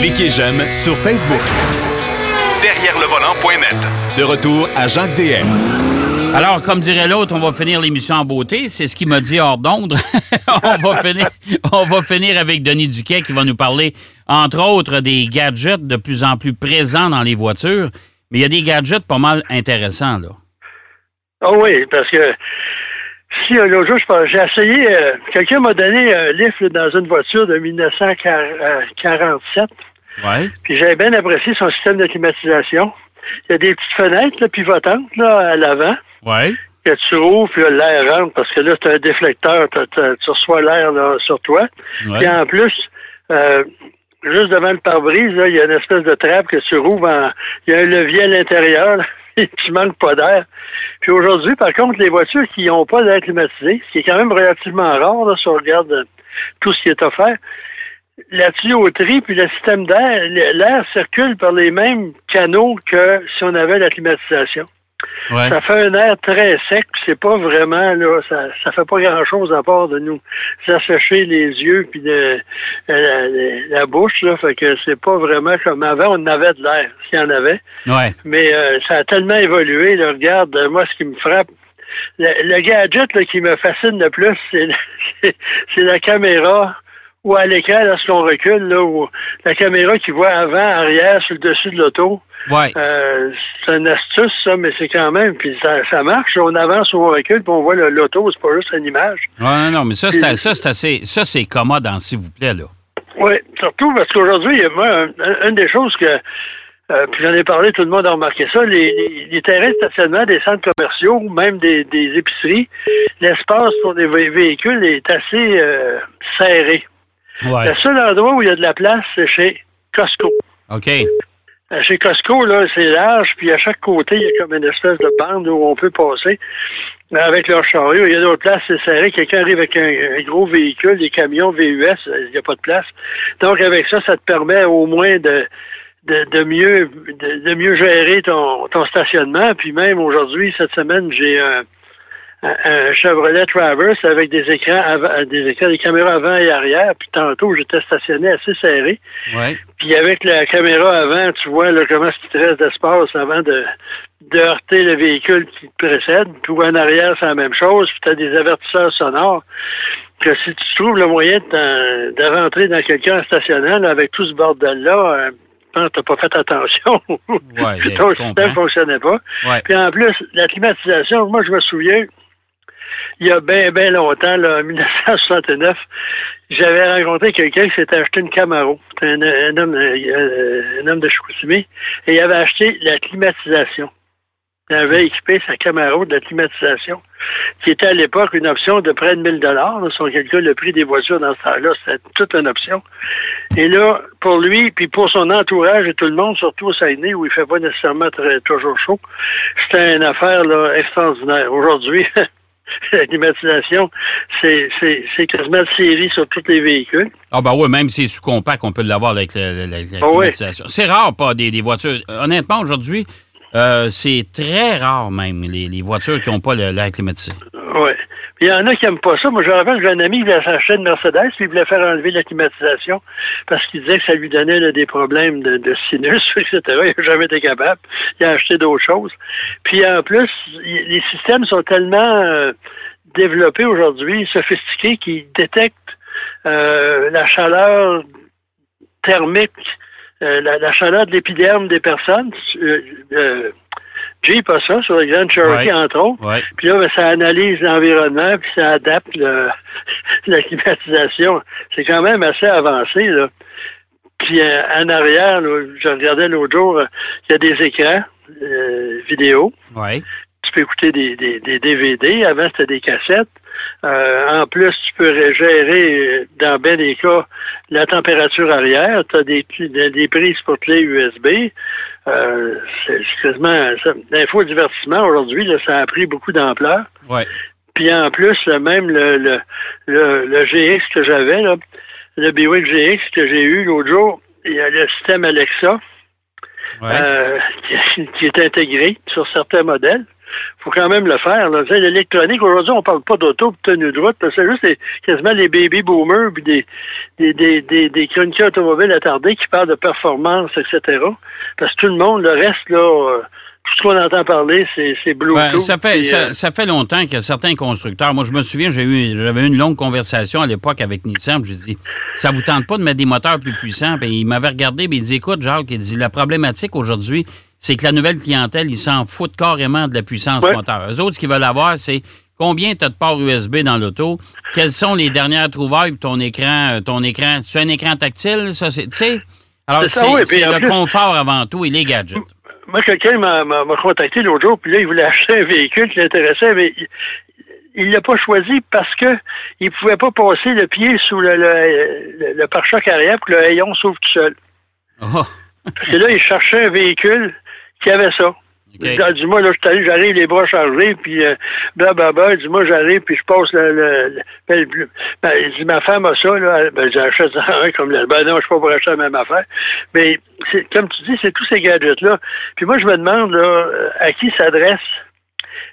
Cliquez j'aime sur Facebook. Derrière le volant.net. De retour à Jacques DM. Alors, comme dirait l'autre, on va finir l'émission en beauté. C'est ce qu'il m'a dit hors d'onde. on, va finir, on va finir avec Denis Duquet qui va nous parler, entre autres, des gadgets de plus en plus présents dans les voitures. Mais il y a des gadgets pas mal intéressants, là. Ah oui, parce que euh, jour, j'ai essayé, euh, quelqu'un m'a donné un lift dans une voiture de 1947. Ouais. Puis j'avais bien apprécié son système de climatisation. Il y a des petites fenêtres là, pivotantes là, à l'avant. Ouais. Que tu rouvres, puis l'air rentre, parce que là, c'est un déflecteur, tu reçois l'air sur toi. Ouais. Puis en plus, euh, juste devant le pare-brise, il y a une espèce de trappe que tu rouvres en. Il y a un levier à l'intérieur, tu manques pas d'air. Puis aujourd'hui, par contre, les voitures qui n'ont pas d'air climatisé, ce qui est quand même relativement rare, là, si on regarde euh, tout ce qui est offert, la tuyauterie puis le système d'air, l'air circule par les mêmes canaux que si on avait la climatisation. Ouais. Ça fait un air très sec, c'est pas vraiment là, ça, ça fait pas grand chose à part de nous assécher les yeux puis de, la, la- la bouche là, fait que c'est pas vraiment comme avant, on avait de l'air, s'il y en avait, Ouais. mais euh, ça a tellement évolué, là, regarde, euh, moi ce qui me frappe, le, le gadget là, qui me fascine le plus, c'est la caméra ou à l'écran lorsqu'on recule, là, où la caméra qui voit avant, arrière, sur le dessus de l'auto. Ouais. Euh, c'est une astuce, ça, mais c'est quand même, puis ça, ça marche. On avance ou on recule, puis on voit le- l'auto, c'est pas juste une image. Ouais, non, non, mais ça, c'est ça, c'est assez. Ça, c'est commode, hein, s'il vous plaît, là. Oui, surtout parce qu'aujourd'hui, il y a moi, un- un- une des choses que, euh, puis j'en ai parlé, tout le monde a remarqué ça, les, les- les terrains de stationnement des centres commerciaux, même des, des épiceries, l'espace pour vé- véhicules est assez euh, serré. Ouais. Le seul endroit où il y a de la place, c'est chez Costco. OK. Euh, Chez Costco, là, c'est large, puis à chaque côté, il y a comme une espèce de bande où on peut passer avec leur chariot. Il y a d'autres places, c'est serré. Quelqu'un arrive avec un, gros véhicule, des camions VUS, il n'y a pas de place. Donc, avec ça, ça te permet au moins de, de, de mieux de, mieux gérer ton, ton stationnement. Puis même aujourd'hui, cette semaine, j'ai un- un Chevrolet Traverse avec des écrans avant, des écrans, des caméras avant et arrière. Puis tantôt, j'étais stationné assez serré. Ouais. Puis avec la caméra avant, tu vois là, comment est-ce qu'il te reste d'espace avant de, de heurter le véhicule qui te précède. Puis en arrière, c'est la même chose. Puis tu as des avertisseurs sonores. Que si tu trouves le moyen de, rentrer dans quelqu'un en stationnant là, avec tout ce bordel-là, euh, t'as pas fait attention. Ouais, ton système fonctionnait pas. Ouais. Puis en plus, la climatisation, moi je me souviens, il y a bien, bien longtemps, là, en 1969, j'avais rencontré quelqu'un qui s'était acheté une Camaro. C'était un, un homme, euh, un homme de Chicoutimi. Et il avait acheté la climatisation. Il avait équipé sa Camaro de la climatisation, qui était à l'époque une option de près de 1000 dollars. Si on calcule le prix des voitures dans ce temps-là, c'était toute une option. Et là, pour lui, puis pour son entourage et tout le monde, surtout au Saguenay, où il fait pas nécessairement très, toujours chaud, c'était une affaire là, extraordinaire. Aujourd'hui, climatisation, c'est, c'est, c'est quasiment série sur tous les véhicules. Ah, ben oui, même si c'est sous compact, on peut l'avoir avec la, la- la- la Ah climatisation. C'est rare, pas des, des voitures. Honnêtement, aujourd'hui, euh, c'est très rare, même, les, les voitures qui n'ont pas l'air climatisé. Oui. Il y en a qui n'aiment pas ça. Moi, je rappelle que j'ai un ami qui voulait s'acheter une Mercedes, puis il voulait faire enlever la climatisation parce qu'il disait que ça lui donnait des problèmes de, sinus, etc. Il n'a jamais été capable. Il a acheté d'autres choses. Puis en plus, les systèmes sont tellement euh, développés aujourd'hui, sophistiqués, qu'ils détectent euh, la chaleur thermique, euh, la chaleur de l'épiderme des personnes. Jeep a ça sur le Grand Cherokee, Ouais. entre autres. Ouais. Puis là, ben, ça analyse l'environnement, puis ça adapte le- la climatisation. C'est quand même assez avancé, là. Puis euh, en arrière, là, je regardais l'autre jour, euh, il y a des écrans euh, vidéo. Ouais. Tu peux écouter des, des, des DVD. Avant, c'était des cassettes. Euh, en plus, tu peux gérer, euh, dans bien des cas, la température arrière. Tu as des, des, prises pour clé USB. Euh, c'est quasiment... L'infodivertissement, aujourd'hui, là, ça a pris beaucoup d'ampleur. Ouais. Puis en plus, même le, le, le, le GX que j'avais, là, le Buick GX que j'ai eu l'autre jour, il y a le système Alexa Ouais. euh, qui, qui est intégré sur certains modèles. Faut quand même le faire. L'électronique, aujourd'hui, on parle pas d'auto de tenue de route. C'est juste quasiment les baby boomers puis des, des, des, des, des chroniqueurs automobiles attardés qui parlent de performance, etc. Parce que tout le monde, le reste, là, euh, tout ce qu'on entend parler, c'est Bluetooth. Ben, ça, fait, euh, ça, fait longtemps que certains constructeurs, moi je me souviens, j'ai eu, j'avais eu une longue conversation à l'époque avec Nissan, je dit, ça vous tente pas de mettre des moteurs plus puissants? Puis il m'avait regardé, puis il dit, écoute, Jacques, il dit, la problématique aujourd'hui, c'est que la nouvelle clientèle, ils s'en foutent carrément de la puissance moteur. Eux autres, ce qu'ils veulent avoir, c'est combien tu as de ports USB dans l'auto, quelles sont les dernières trouvailles ton écran, euh, ton écran, c'est un écran tactile, ça, c'est, tu sais? Alors, c'est, le confort avant tout et les gadgets moi, quelqu'un m'a, contacté l'autre jour, puis là, il voulait acheter un véhicule qui l'intéressait, mais il l'a pas choisi parce que il pouvait pas passer le pied sous le, le, pare-choc arrière pour que le hayon s'ouvre tout seul. Oh. Et là, il cherchait un véhicule qui avait ça? Okay. Il dit, moi, là, j'arrive les bras chargés, puis euh, blablabla. dis moi, j'arrive, puis je passe le. le, ben, ben, il dit, ma femme a ça, là. Ben, j'achète un comme le. Ben non, je suis pas pour acheter la même affaire. Mais, comme tu dis, c'est tous ces gadgets-là. Puis moi, je me demande, là, à qui s'adressent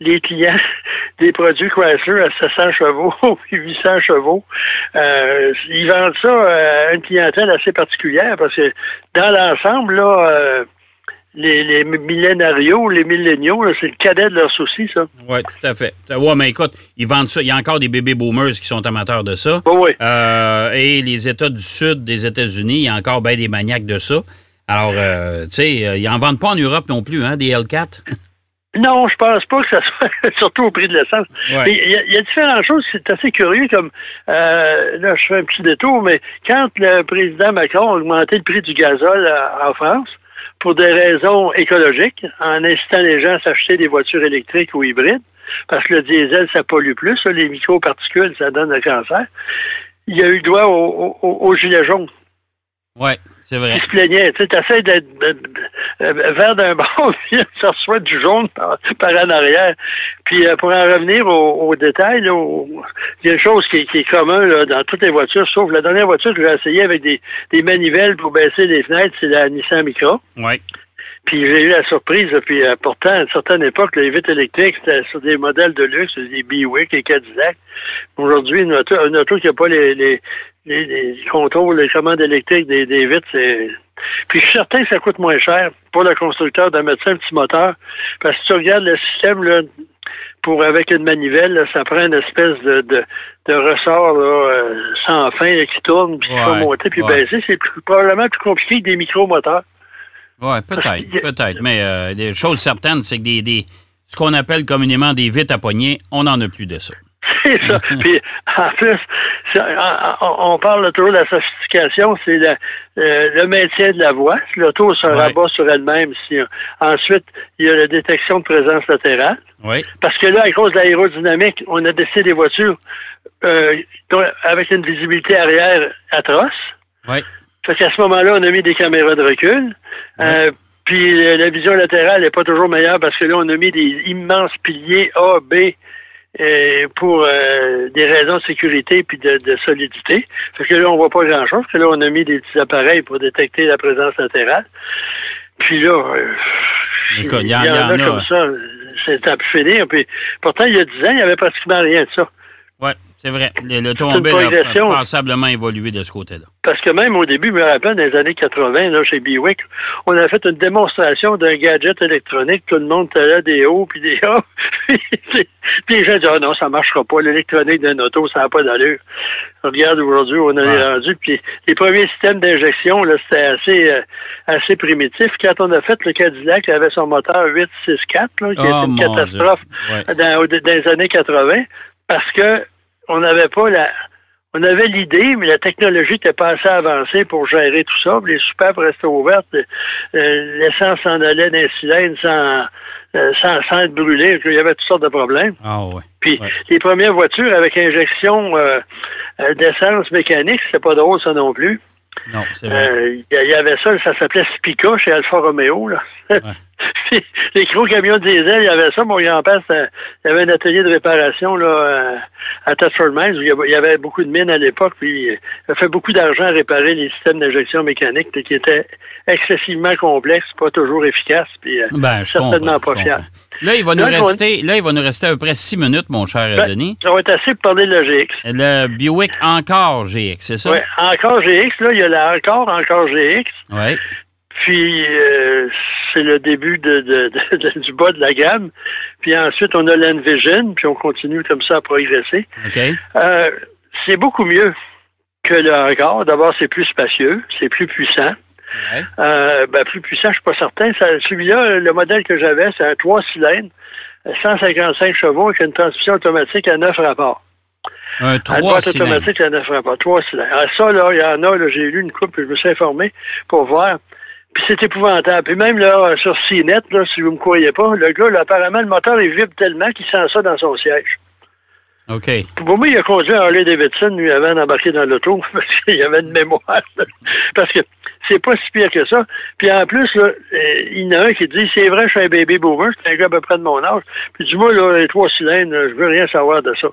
les clients des produits Chrysler à 700 chevaux puis 800 chevaux? Euh, ils vendent ça à une clientèle assez particulière parce que dans l'ensemble, là, euh, les, les millénarios, les milléniaux, c'est le cadet de leurs soucis, ça. Oui, tout à fait. Oui, mais écoute, ils vendent ça. Il y a encore des bébés boomers qui sont amateurs de ça. oui. Euh, et les États du Sud des États-Unis, il y a encore bien des maniaques de ça. Alors, euh, tu sais, euh, ils n'en vendent pas en Europe non plus, hein, des L4. Non, je pense pas que ça soit, surtout au prix de l'essence. Il y, a différentes choses, c'est assez curieux, comme, là, je fais un petit détour, mais quand le président Macron a augmenté le prix du gazole en France, pour des raisons écologiques, en incitant les gens à s'acheter des voitures électriques ou hybrides, parce que le diesel, ça pollue plus, les microparticules, ça donne le cancer. Il y a eu droit au, au, au gilet jaune. Oui, c'est vrai. Ils se plaignaient. Tu essaies d'être vert d'un bord, puis ça reçoit du jaune par, en arrière. Puis euh, pour en revenir au, détail, il y a une chose qui, est commune dans toutes les voitures, sauf la dernière voiture que j'ai essayé avec des, des manivelles pour baisser les fenêtres, c'est la Nissan Micra. Oui. Puis j'ai eu la surprise, puis euh, pourtant, à une certaine époque, les vitres électriques, c'était sur des modèles de luxe, des Buick, les Cadillac. Aujourd'hui, une auto, une auto qui n'a pas les, les, les, contrôles, les commandes électriques des, des vitres, c'est. Puis je suis certain que ça coûte moins cher pour le constructeur de mettre ça un petit moteur. Parce que si tu regardes le système là, pour avec une manivelle, ça prend une espèce de, de, de ressort là, euh, sans fin qui tourne, puis qui va monter puis baisser. C'est probablement plus compliqué que des micromoteurs. Oui, peut-être, peut-être. Mais euh, des choses certaines, c'est que des, des ce qu'on appelle communément des vitres à poignée, on n'en a plus de ça. C'est ça. Puis, en plus, on parle toujours de la sophistication, c'est le, euh, le, maintien de la voie. L'auto se rabat sur elle-même. Si, ensuite, il y a la détection de présence latérale. Oui. Parce que là, à cause de l'aérodynamique, on a décidé des voitures euh, avec une visibilité arrière atroce. Oui. Fait qu'à ce moment-là, on a mis des caméras de recul. Euh, puis la vision latérale n'est pas toujours meilleure parce que là, on a mis des immenses piliers A, B, euh, pour euh, des raisons de sécurité puis de, solidité. Fait que là, on voit pas grand-chose. que là, on a mis des petits appareils pour détecter la présence latérale. Puis là, euh, il y, en a, comme ça. C'est à finir. Puis, pourtant, il y a 10 ans, il n'y avait pratiquement rien de ça. Oui, c'est vrai. L'automobile a passablement évolué de ce côté-là. Parce que même au début, je me rappelle, dans les années 80, là, chez Biwick, on a fait une démonstration d'un gadget électronique. Tout le monde là des hauts puis des A. puis les gens disent, ah non, ça marchera pas. L'électronique d'un auto, ça n'a pas d'allure. Regarde aujourd'hui, on en est rendu. Puis les premiers systèmes d'injection, là, c'était assez, euh, assez primitif. Quand on a fait le Cadillac, il avait son moteur 864, là, qui était une catastrophe dans, dans les années 80 parce que on n'avait pas la. On avait l'idée, mais la technologie n'était pas assez avancée pour gérer tout ça. Les soupapes restaient ouvertes, euh, l'essence s'en allait d'un cylindre sans, euh, sans, sans, être brûlée. Il y avait toutes sortes de problèmes. Ah ouais. Puis les premières voitures avec injection euh, d'essence mécanique, c'était pas drôle ça non plus. Non, c'est vrai. Il y, avait ça, ça s'appelait Spica chez Alfa Romeo. Là. les gros camions diesel, il y avait ça. Mon grand-père, il y avait un atelier de réparation là, à Tatford Mines où il y avait beaucoup de mines à l'époque. Puis il a fait beaucoup d'argent à réparer les systèmes d'injection mécanique qui étaient excessivement complexes, pas toujours efficaces, puis euh, ben, certainement pas fiables. Là, il va nous rester, là, il va nous rester à peu près six minutes, mon cher ben, Denis. Ça va être assez pour parler de la GX. Le Buick Encore GX, c'est ça? Oui, Encore GX. Là, il y a la Encore Encore GX. Oui. Puis euh, c'est le début de, de, du bas de la gamme. Puis ensuite, on a l'Envision, puis on continue comme ça à progresser. OK. Euh, c'est beaucoup mieux que le Encore. D'abord, c'est plus spacieux, c'est plus puissant. Ouais. Euh, ben, plus puissant, je suis pas certain. Celui-là, le modèle que j'avais, c'est un 3 cylindres, 155 chevaux avec une transmission automatique à 9 rapports. Un 3 cylindres. automatique à 9 rapports, 3 cylindres. Alors ça, là, il y en a, là, j'ai lu une coupe, je me suis informé pour voir. Puis c'est épouvantable. Puis même là, sur CNET, là, si vous ne me croyez pas, le gars, là, apparemment, le moteur, il vibre tellement qu'il sent ça dans son siège. OK. Pour moi, il a conduit un Harley Davidson, lui, avant d'embarquer dans l'auto, parce qu'il y avait une mémoire. parce que c'est pas si pire que ça. Puis en plus, là, euh, il y en a un qui dit c'est vrai, je suis un baby boomer, c'est un gars à peu près de mon âge. Puis dis-moi, là, les trois cylindres, je veux rien savoir de ça.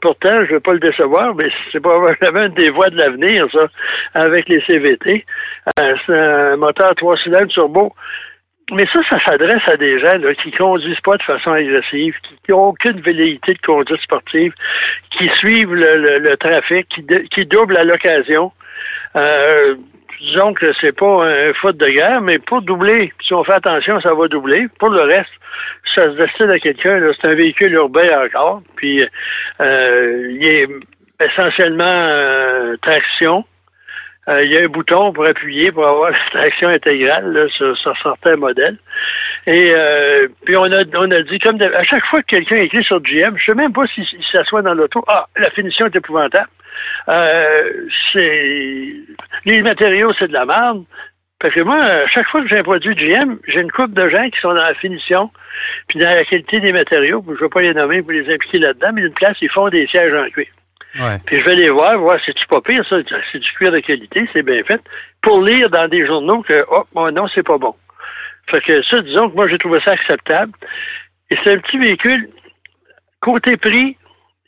Pourtant, je veux pas le décevoir, mais c'est probablement une des voies de l'avenir, ça, avec les CVT. Euh, c'est un moteur trois cylindres turbo. Mais ça, ça s'adresse à des gens là, qui conduisent pas de façon agressive, qui n'ont aucune velléité de conduite sportive, qui suivent le, le, trafic, qui, qui doublent à l'occasion. Euh, disons que c'est pas un faute de guerre, mais pour doubler, si on fait attention, ça va doubler. Pour le reste, ça se destine à quelqu'un, c'est un véhicule urbain encore, puis euh, il est essentiellement euh, traction. Euh, il y a un bouton pour appuyer pour avoir la traction intégrale sur, certains modèles. Et euh, puis on a on a dit comme de, à chaque fois que quelqu'un écrit sur GM, je sais même pas s'il si, s'assoit dans l'auto. Ah, la finition est épouvantable. Euh, c'est les matériaux, c'est de la merde. Parce que moi, à chaque fois que j'ai un produit GM, j'ai une couple de gens qui sont dans la finition, puis dans la qualité des matériaux, je ne vais pas les nommer pour les impliquer là-dedans, mais une place, ils font des sièges en cuir. Ouais. Puis je vais les voir, voir c'est-tu pas pire, ça, c'est du cuir de qualité, c'est bien fait, pour lire dans des journaux que, oh, bon, non, c'est pas bon. Fait que ça, disons que moi, j'ai trouvé ça acceptable. Et c'est un petit véhicule, côté prix,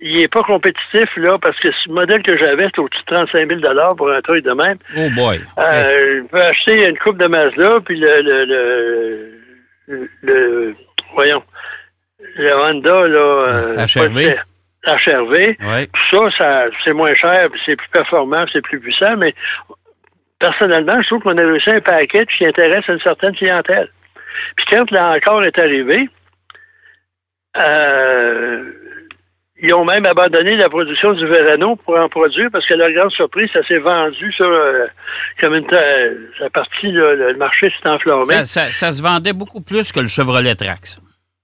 il n'est pas compétitif, là, parce que ce modèle que j'avais, c'était au-dessus de 35 000 pour un truc de même. Oh boy. Euh, je peux acheter une coupe de Mazda, puis le, le, le, le voyons, le Honda, là. HRV. HRV. Ouais. Tout ça, ça c'est moins cher, puis c'est plus performant, c'est plus puissant, mais personnellement, je trouve qu'on a réussi un package qui intéresse une certaine clientèle. Puis quand l'encore est arrivé, euh, ils ont même abandonné la production du Verano pour en produire parce que leur grande surprise, ça s'est vendu ça, euh, comme une la partie, là, le marché s'est enflammé. Ça, ça, ça, se vendait beaucoup plus que le Chevrolet Trax.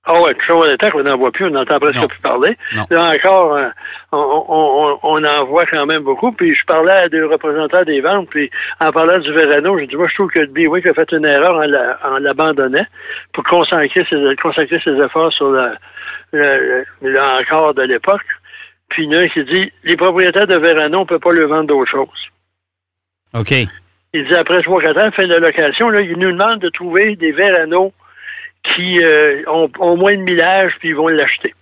Ah ouais, le Chevrolet Trax, on n'en voit plus, on n'entend presque Non. plus parler. Non. Là encore, euh, on, on, on, en voit quand même beaucoup. Puis je parlais à des représentants des ventes, puis en parlant du Verano, j'ai dit, moi, je trouve que le a fait une erreur en la- l'abandonnant pour consacrer ses, consacrer ses efforts sur le, le, le- le encore de l'époque. Puis il y en a un qui dit, les propriétaires de Verano, on ne peut pas le vendre d'autre chose. OK. Il dit, après 3-4 ans, fin de location, là, il nous demande de trouver des Verano qui euh, ont, ont moins de millage, puis ils vont l'acheter.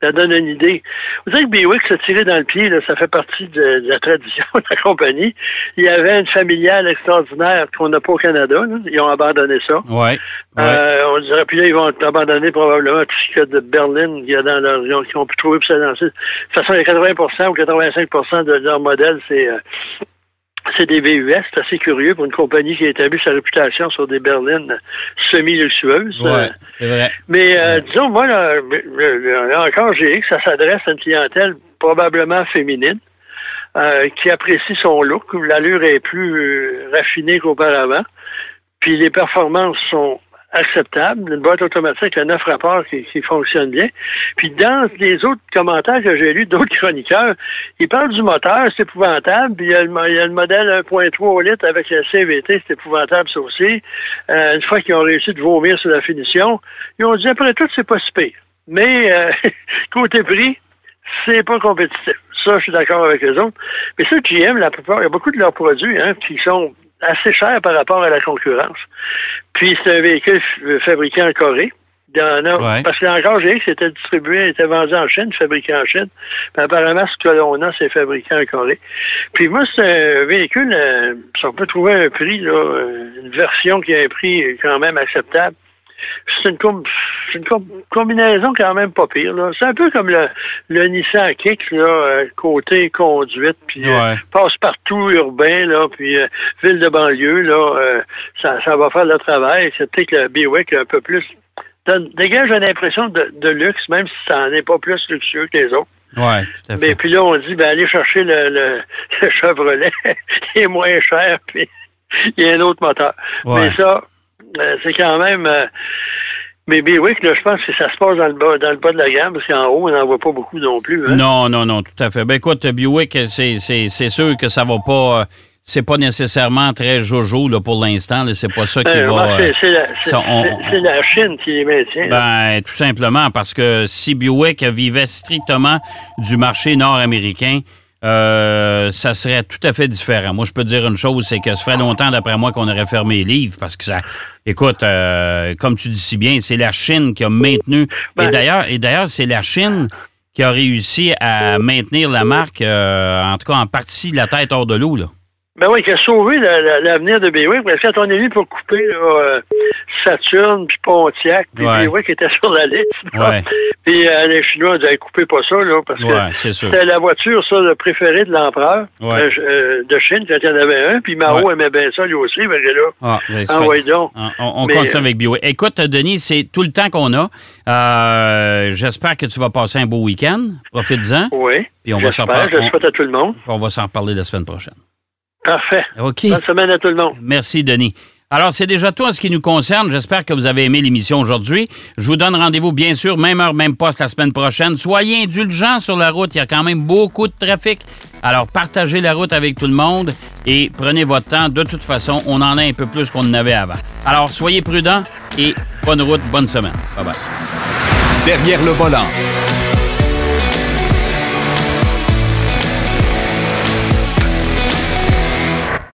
Ça donne une idée. Vous savez que Biwick s'est tiré dans le pied, là, ça fait partie de, de la tradition de la compagnie. Il y avait une familiale extraordinaire qu'on n'a pas au Canada. là. Ils ont abandonné ça. Ouais. ouais. Euh, on dirait, puis là, ils vont abandonner probablement tout ce qu'il y a de Berlin qu'il y a dans leur qu'ils ont pu trouver pour se. De toute façon, il y a 80 ou 85% de leur modèle, c'est euh, c'est des VUS. C'est assez curieux pour une compagnie qui a établi sa réputation sur des berlines semi-luxueuses. Ouais. C'est vrai. mais euh, disons, moi, là, le- encore GX, ça s'adresse à une clientèle probablement féminine euh, qui apprécie son look. L'allure est plus raffinée qu'auparavant. Puis les performances sont acceptables. Une boîte automatique à neuf rapports qui, qui fonctionne bien. Puis dans les autres commentaires que j'ai lus d'autres chroniqueurs, ils parlent du moteur, c'est épouvantable. Puis il y, a le, il y a le modèle 1.3 au litre avec le CVT, c'est épouvantable ça aussi. Euh, une fois qu'ils ont réussi de vomir sur la finition, ils ont dit après tout, c'est pas si pire. Mais euh, côté prix, c'est pas compétitif. Ça, je suis d'accord avec les autres. Mais ça, GM, la plupart, il y a beaucoup de leurs produits hein, qui sont assez cher par rapport à la concurrence. Puis c'est un véhicule fabriqué en Corée. Parce que encore, j'ai que c'était distribué, était vendu en Chine, fabriqué en Chine. Puis apparemment, ce que l'on a, c'est fabriqué en Corée. Puis moi, c'est un véhicule, euh, on peut trouver un prix, là, euh, une version qui a un prix quand même acceptable. C'est une, une combinaison quand même pas pire. C'est un peu comme le, le Nissan Kick, là, euh, côté conduite, puis passe partout urbain, là, puis ville de banlieue, là, ça, ça va faire le travail. C'est peut-être que le Biwick un peu plus dégage une impression de, luxe, même si ça n'en est pas plus luxueux que les autres. Oui, tout à fait. Mais puis là, on dit, ben, allez chercher le, le, Chevrolet, il est moins cher, puis il y a un autre moteur. Mais ça, euh, c'est quand même... Euh, mais Biwick, là, je pense que ça se passe dans le bas, dans le bas de la gamme, parce qu'en haut, on n'en voit pas beaucoup non plus. Hein. Non, non, non, tout à fait. Ben écoute, Biwick, c'est sûr que ça va pas. Euh, c'est pas nécessairement très jojo là, pour l'instant. C'est pas ça qui ben, va. C'est la, Chine qui les maintient. Ben, tout simplement parce que si Buick vivait strictement du marché nord-américain, euh, ça serait tout à fait différent. Moi, je peux dire une chose, c'est que ça ferait longtemps, d'après moi, qu'on aurait fermé les livres parce que ça. Écoute, euh, comme tu dis si bien, c'est la Chine qui a maintenu. et ben, d'ailleurs, et d'ailleurs, c'est la Chine qui a réussi à maintenir la marque, euh, en tout cas en partie, la tête hors de l'eau. Là. Ben oui, qui a sauvé l'avenir de Béwick. Parce que quand on est venu pour couper là, Saturne, puis Pontiac, puis ouais. qui était sur la liste. Ouais. Puis euh, les Chinois disaient couper pas ça, là, parce que c'était la voiture, ça, le préféré de l'empereur euh, euh, de Chine, quand il y en avait un. Puis Mao aimait bien ça, lui aussi. Mais là, ah, donc. Ah, on, continue avec Biwick. Écoute, Denis, c'est tout le temps qu'on a. J'espère que tu vas passer un beau week-end. Profite-en. Oui. Puis on va s'en parler. Je souhaite à tout le monde. On va s'en reparler la semaine prochaine. Parfait. OK. Bonne semaine à tout le monde. Merci, Denis. Alors, c'est déjà tout en ce qui nous concerne. J'espère que vous avez aimé l'émission aujourd'hui. Je vous donne rendez-vous, bien sûr, même heure, même poste la semaine prochaine. Soyez indulgents sur la route. Il y a quand même beaucoup de trafic. Alors, partagez la route avec tout le monde et prenez votre temps. De toute façon, on en a un peu plus qu'on en avait avant. Alors, soyez prudents et bonne route, bonne semaine. Bye bye. Derrière le volant.